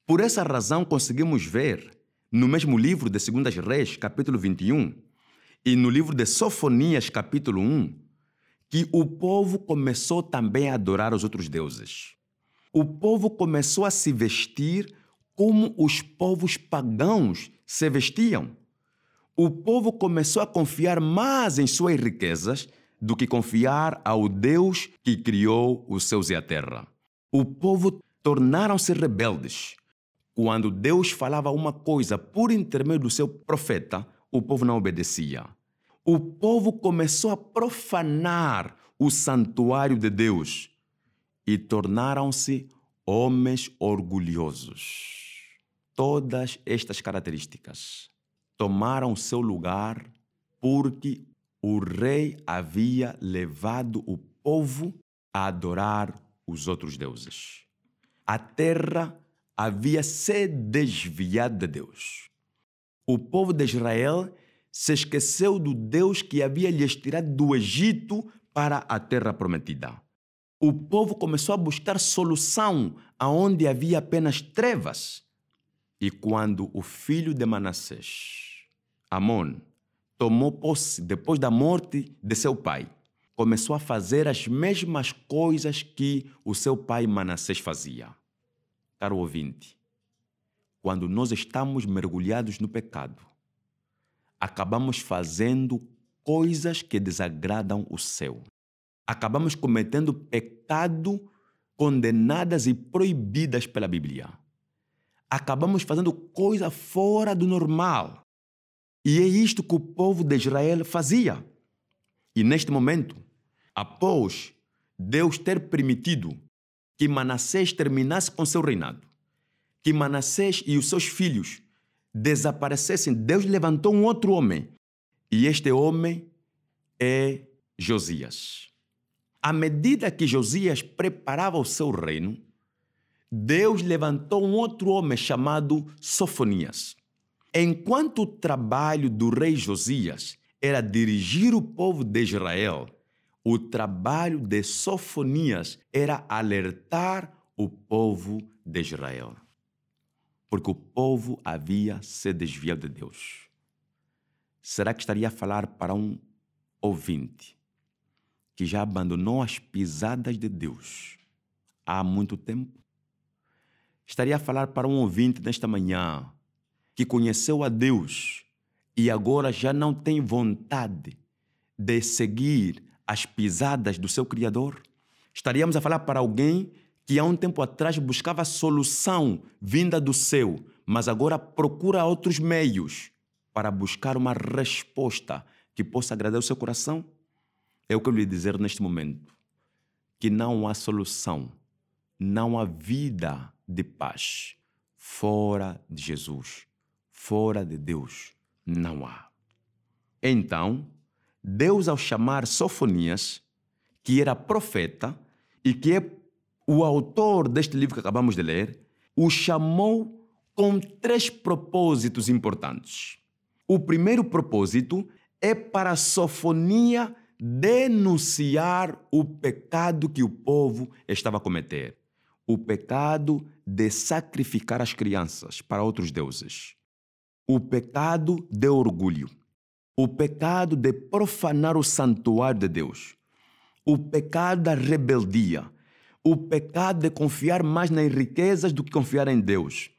Por essa razão, conseguimos ver no mesmo livro de Segundas Reis, capítulo 21, e no livro de Sofonias, capítulo 1, que o povo começou também a adorar os outros deuses. O povo começou a se vestir como os povos pagãos se vestiam. O povo começou a confiar mais em suas riquezas do que confiar ao Deus que criou os céus e a terra. O povo tornaram-se rebeldes quando Deus falava uma coisa por intermédio do seu profeta, o povo não obedecia. O povo começou a profanar o santuário de Deus e tornaram-se homens orgulhosos. Todas estas características tomaram seu lugar porque o rei havia levado o povo a adorar os outros deuses. A terra havia se desviado de Deus. O povo de Israel se esqueceu do Deus que havia lhes tirado do Egito para a terra prometida. O povo começou a buscar solução aonde havia apenas trevas. E quando o filho de Manassés, Amon, tomou posse depois da morte de seu pai, começou a fazer as mesmas coisas que o seu pai Manassés fazia caro ouvinte, quando nós estamos mergulhados no pecado, acabamos fazendo coisas que desagradam o céu. Acabamos cometendo pecado condenadas e proibidas pela Bíblia. Acabamos fazendo coisa fora do normal. E é isto que o povo de Israel fazia. E neste momento, após Deus ter permitido que Manassés terminasse com seu reinado, que Manassés e os seus filhos desaparecessem, Deus levantou um outro homem E este homem é Josias. À medida que Josias preparava o seu reino, Deus levantou um outro homem chamado Sofonias. Enquanto o trabalho do rei Josias era dirigir o povo de Israel, o trabalho de Sofonias era alertar o povo de Israel. Porque o povo havia se desviado de Deus. Será que estaria a falar para um ouvinte que já abandonou as pisadas de Deus há muito tempo? Estaria a falar para um ouvinte nesta manhã que conheceu a Deus e agora já não tem vontade de seguir as pisadas do seu Criador? Estaríamos a falar para alguém que há um tempo atrás buscava solução vinda do céu, mas agora procura outros meios para buscar uma resposta que possa agradar o seu coração? Eu quero lhe dizer neste momento que não há solução, não há vida de paz fora de Jesus, fora de Deus, não há. Então, Deus, ao chamar Sofonias, que era profeta e que é o autor deste livro que acabamos de ler, o chamou com três propósitos importantes. O primeiro propósito é para a Sofonia denunciar o pecado que o povo estava a cometer. O pecado de sacrificar as crianças para outros deuses. O pecado de orgulho. O pecado de profanar o santuário de Deus. O pecado da rebeldia. O pecado de confiar mais nas riquezas do que confiar em Deus.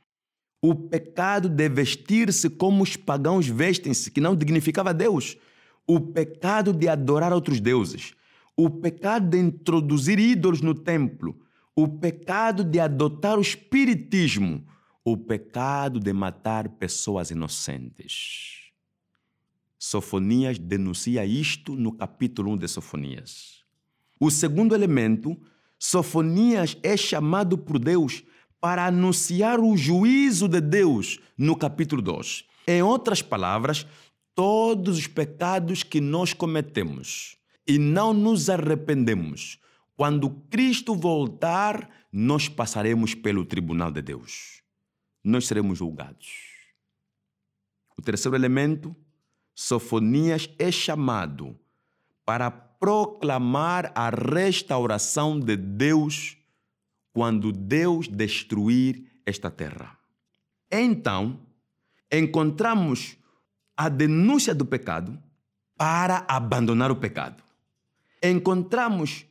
O pecado de vestir-se como os pagãos vestem-se, que não dignificava Deus o pecado de adorar outros deuses, o pecado de introduzir ídolos no templo, o pecado de adotar o espiritismo, o pecado de matar pessoas inocentes. Sofonias denuncia isto no capítulo 1 de Sofonias. O segundo elemento, Sofonias é chamado por Deus para anunciar o juízo de Deus no capítulo 2. Em outras palavras, todos os pecados que nós cometemos e não nos arrependemos, quando Cristo voltar, nós passaremos pelo tribunal de Deus. Nós seremos julgados. O terceiro elemento, Sofonias é chamado para proclamar a restauração de Deus quando Deus destruir esta terra. Então, encontramos a denúncia do pecado para abandonar o pecado. Encontramos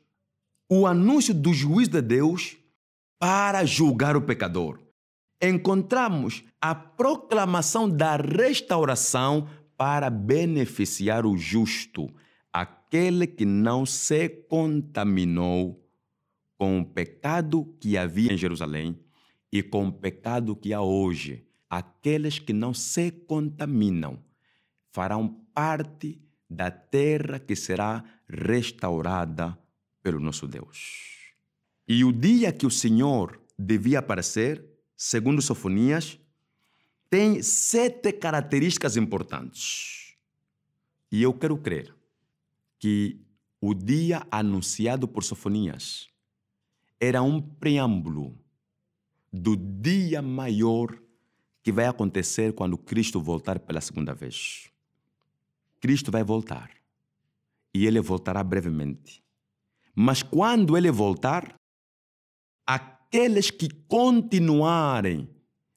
o anúncio do juízo de Deus para julgar o pecador. Encontramos a proclamação da restauração para beneficiar o justo, aquele que não se contaminou com o pecado que havia em Jerusalém e com o pecado que há hoje, aqueles que não se contaminam farão parte da terra que será restaurada pelo nosso Deus. E o dia que o Senhor devia aparecer, segundo Sofonias, tem sete características importantes. E eu quero crer que o dia anunciado por Sofonias era um preâmbulo do dia maior que vai acontecer quando Cristo voltar pela segunda vez. Cristo vai voltar. E ele voltará brevemente. Mas quando ele voltar, aqueles que continuarem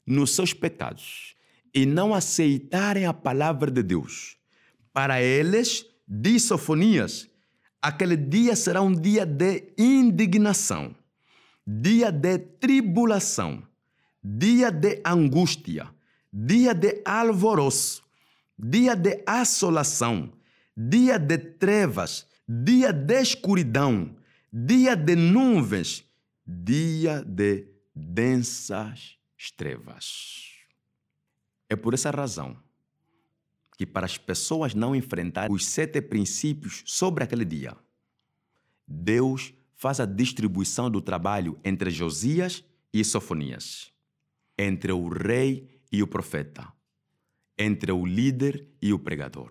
nos seus pecados e não aceitarem a palavra de Deus, para eles, diz Sofonias, aquele dia será um dia de indignação, dia de tribulação, dia de angústia, dia de alvoroço, dia de assolação, dia de trevas, dia de escuridão, dia de nuvens, dia de densas trevas. É por essa razão que, para as pessoas não enfrentarem os sete princípios sobre aquele dia, Deus faz a distribuição do trabalho entre Josias e Sofonias, entre o rei e o profeta entre o líder e o pregador.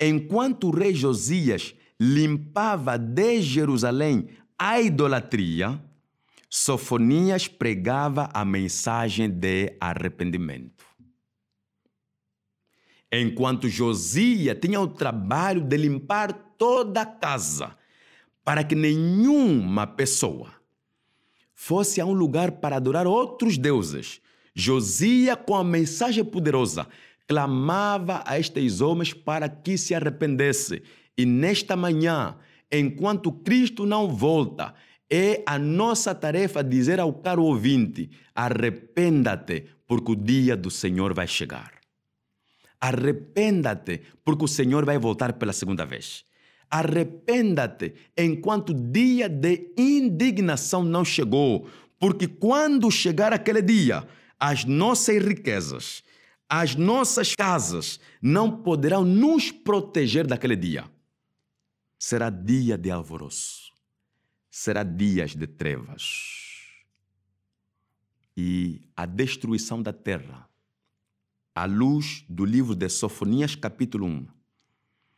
enquanto o rei Josias limpava de Jerusalém a idolatria, Sofonias pregava a mensagem de arrependimento. Enquanto Josias tinha o trabalho de limpar toda a casa, para que nenhuma pessoa fosse a um lugar para adorar outros deuses, Josias, com a mensagem poderosa, clamava a estes homens para que se arrependessem. E nesta manhã, enquanto Cristo não volta, é a nossa tarefa dizer ao caro ouvinte: arrependa-te, porque o dia do Senhor vai chegar. Arrependa-te, porque o Senhor vai voltar pela segunda vez. Arrependa-te enquanto o dia de indignação não chegou, porque quando chegar aquele dia, as nossas riquezas, as nossas casas não poderão nos proteger daquele dia. Será dia de alvoroço, será dias de trevas. E a destruição da terra, à luz do livro de Sofonias, capítulo 1,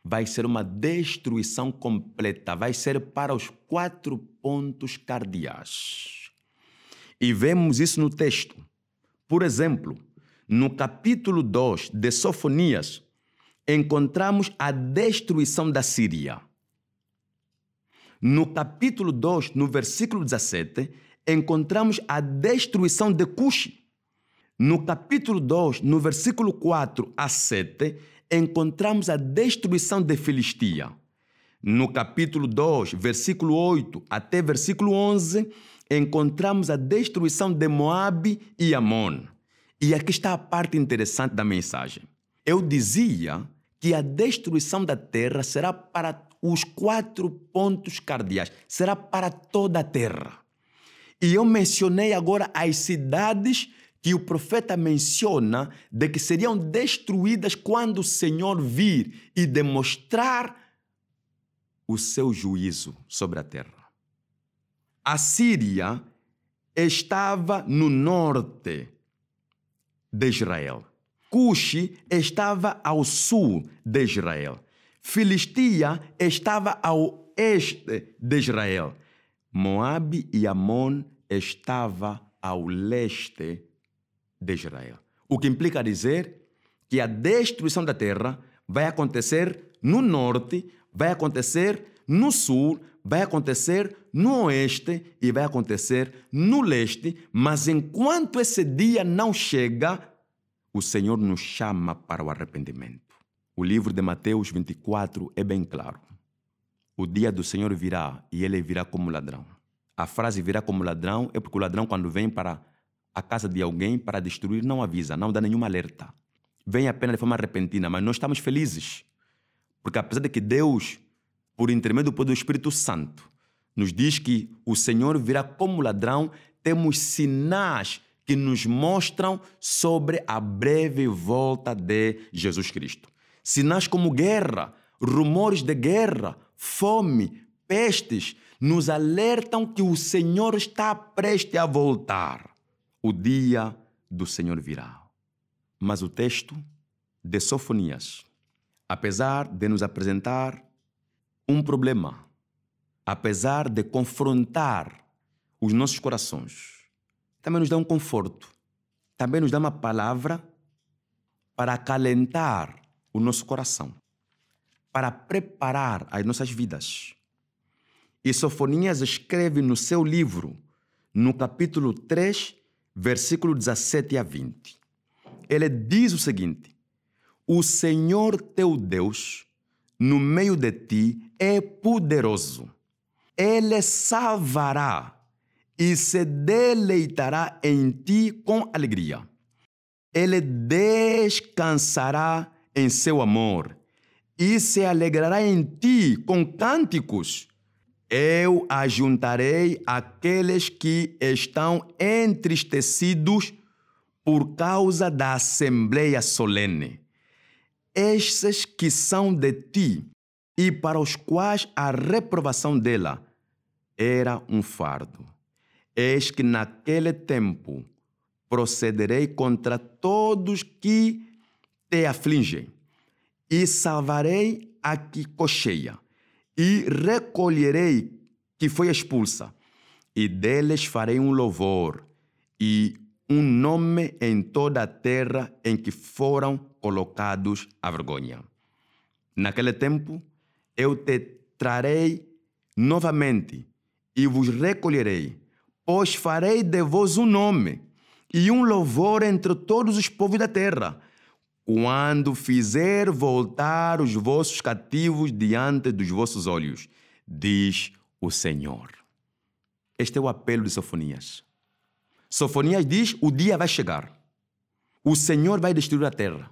vai ser uma destruição completa, vai ser para os quatro pontos cardeais. E vemos isso no texto. Por exemplo, no capítulo 2 de Sofonias, encontramos a destruição da Síria. No capítulo 2, no versículo 17, encontramos a destruição de Cuxi. No capítulo 2, no versículo 4 a 7, encontramos a destruição de Filistia. No capítulo 2, versículo 8 até versículo 11, encontramos a destruição de Moabe e Amon. E aqui está a parte interessante da mensagem. Eu dizia que a destruição da terra será para os quatro pontos cardeais, será para toda a terra. E eu mencionei agora as cidades que o profeta menciona de que seriam destruídas quando o Senhor vir e demonstrar o seu juízo sobre a terra. A Síria estava no norte de Israel. Cuxi estava ao sul de Israel. Filistia estava ao este de Israel. Moabe e Amon estava ao leste de Israel. O que implica dizer que a destruição da terra vai acontecer no norte, vai acontecer no sul, vai acontecer no oeste e vai acontecer no leste, mas enquanto esse dia não chega, o Senhor nos chama para o arrependimento. O livro de Mateus 24 é bem claro. O dia do Senhor virá e ele virá como ladrão. A frase virá como ladrão é porque o ladrão, quando vem para a casa de alguém para destruir, não avisa, não dá nenhuma alerta. Vem apenas de forma repentina, mas nós estamos felizes. Porque apesar de que Deus por intermédio do Espírito Santo, nos diz que o Senhor virá como ladrão, temos sinais que nos mostram sobre a breve volta de Jesus Cristo. Sinais como guerra, rumores de guerra, fome, pestes, nos alertam que o Senhor está prestes a voltar. O dia do Senhor virá. Mas o texto de Sofonias, apesar de nos apresentar um problema, apesar de confrontar os nossos corações, também nos dá um conforto, também nos dá uma palavra para acalentar o nosso coração, para preparar as nossas vidas. E Sofonias escreve no seu livro, no capítulo 3, versículo 17 a 20. Ele diz o seguinte: O Senhor teu Deus no meio de ti é poderoso. Ele salvará e se deleitará em ti com alegria. Ele descansará em seu amor e se alegrará em ti com cânticos. Eu ajuntarei aqueles que estão entristecidos por causa da assembleia solene estes que são de ti e para os quais a reprovação dela era um fardo. Eis que naquele tempo procederei contra todos que te afligem e salvarei a que cocheia, e recolherei que foi expulsa, e deles farei um louvor, e um nome em toda a terra em que foram colocados à vergonha. Naquele tempo, eu te trarei novamente e vos recolherei, pois farei de vós um nome e um louvor entre todos os povos da terra, quando fizer voltar os vossos cativos diante dos vossos olhos, diz o Senhor. Este é o apelo de Sofonias. Sofonias diz: o dia vai chegar. O Senhor vai destruir a terra.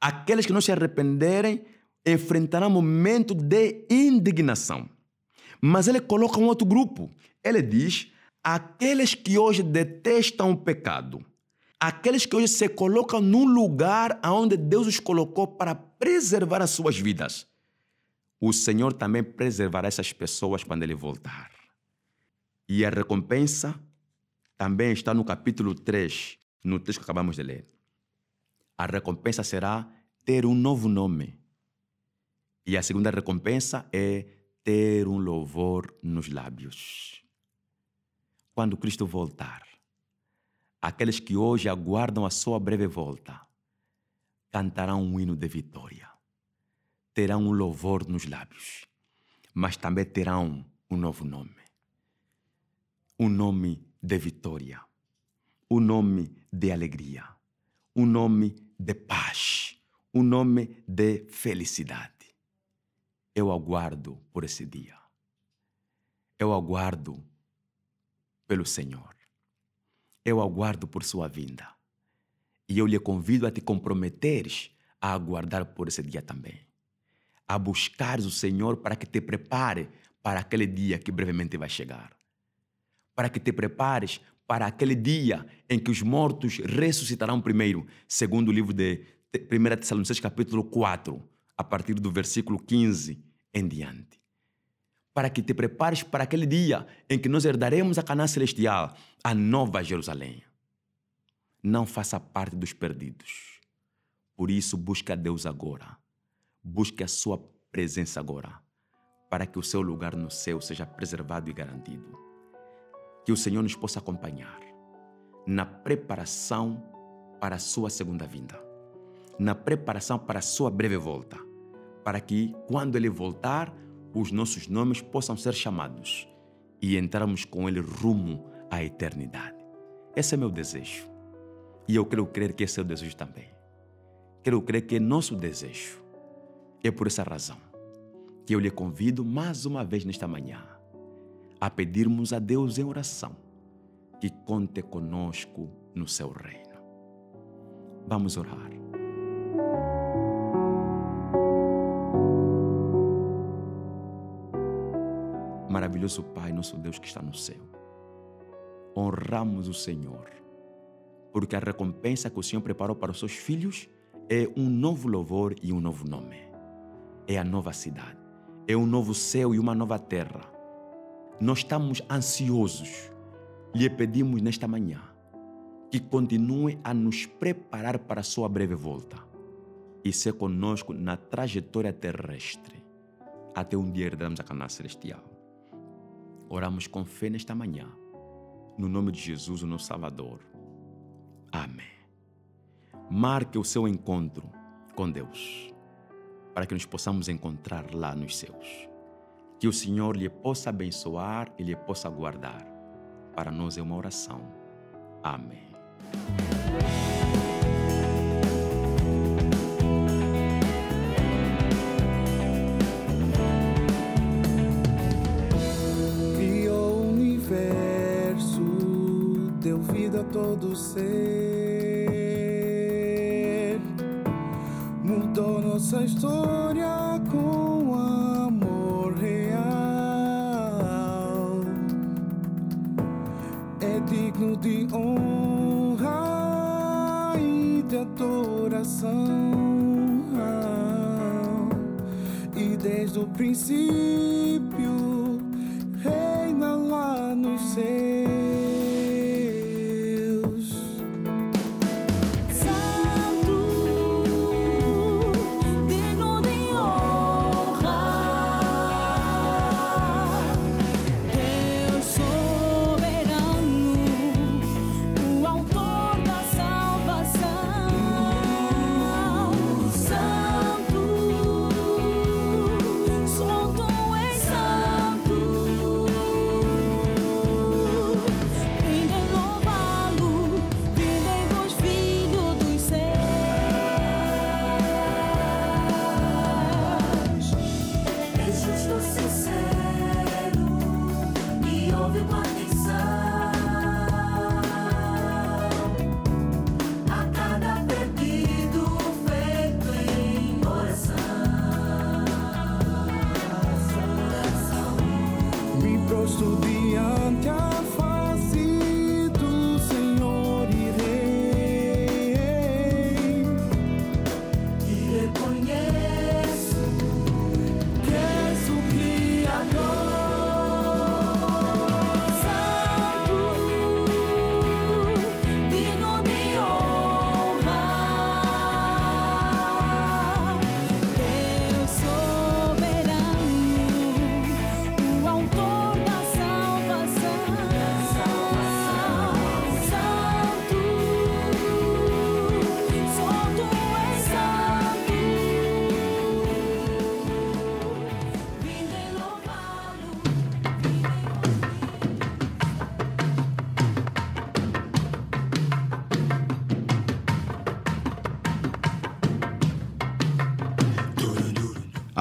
Aqueles que não se arrependerem enfrentarão um momento de indignação. Mas ele coloca um outro grupo. Ele diz: aqueles que hoje detestam o pecado, aqueles que hoje se colocam num lugar onde Deus os colocou para preservar as suas vidas. O Senhor também preservará essas pessoas quando ele voltar. E a recompensa também está no capítulo 3, no texto que acabamos de ler. A recompensa será ter um novo nome. E a segunda recompensa é ter um louvor nos lábios. Quando Cristo voltar, aqueles que hoje aguardam a sua breve volta cantarão um hino de vitória. Terão um louvor nos lábios, mas também terão um novo nome. Um nome de vitória, um nome de alegria, um nome de paz, um nome de felicidade. Eu aguardo por esse dia. Eu aguardo pelo Senhor. Eu aguardo por sua vinda. E eu lhe convido a te comprometeres a aguardar por esse dia também. A buscares o Senhor para que te prepare para aquele dia que brevemente vai chegar para que te prepares para aquele dia em que os mortos ressuscitarão primeiro, segundo o livro de 1 Tessalonicenses capítulo 4, a partir do versículo 15 em diante. Para que te prepares para aquele dia em que nós herdaremos a Canaã celestial, a nova Jerusalém. Não faça parte dos perdidos. Por isso, busque a Deus agora. Busque a sua presença agora, para que o seu lugar no céu seja preservado e garantido que o Senhor nos possa acompanhar na preparação para a sua segunda vinda, na preparação para a sua breve volta, para que, quando ele voltar, os nossos nomes possam ser chamados e entrarmos com ele rumo à eternidade. Esse é meu desejo. E eu quero crer que esse é o desejo também. Quero crer que é nosso desejo. É por essa razão que eu lhe convido mais uma vez nesta manhã a pedirmos a Deus em oração que conte conosco no seu reino. Vamos orar. Maravilhoso Pai, nosso Deus que está no céu. Honramos o Senhor, porque a recompensa que o Senhor preparou para os seus filhos é um novo louvor e um novo nome. É a nova cidade, é um novo céu e uma nova terra nós estamos ansiosos. Lhe pedimos nesta manhã que continue a nos preparar para a sua breve volta e ser conosco na trajetória terrestre até um dia herdarmos a Canaã Celestial. Oramos com fé nesta manhã, no nome de Jesus, o nosso Salvador. Amém. Marque o seu encontro com Deus, para que nos possamos encontrar lá nos céus. Que o Senhor lhe possa abençoar e lhe possa guardar. Para nós é uma oração. Amém. Todo ser, mudou nossa história com amor real. É digno de honra e de adoração. E desde o princípio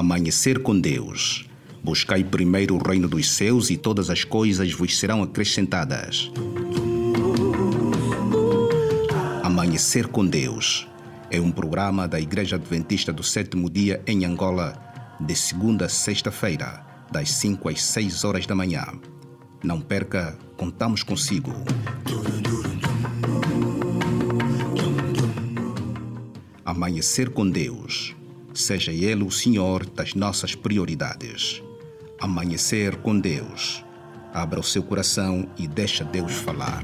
Amanhecer com Deus. Buscai primeiro o reino dos céus e todas as coisas vos serão acrescentadas. Amanhecer com Deus é um programa da Igreja Adventista do Sétimo Dia em Angola, de segunda a sexta-feira, das 5 às 6 horas da manhã. Não perca, contamos consigo. Amanhecer com Deus. Seja Ele o Senhor das nossas prioridades. Amanhecer com Deus. Abra o seu coração e deixa Deus falar.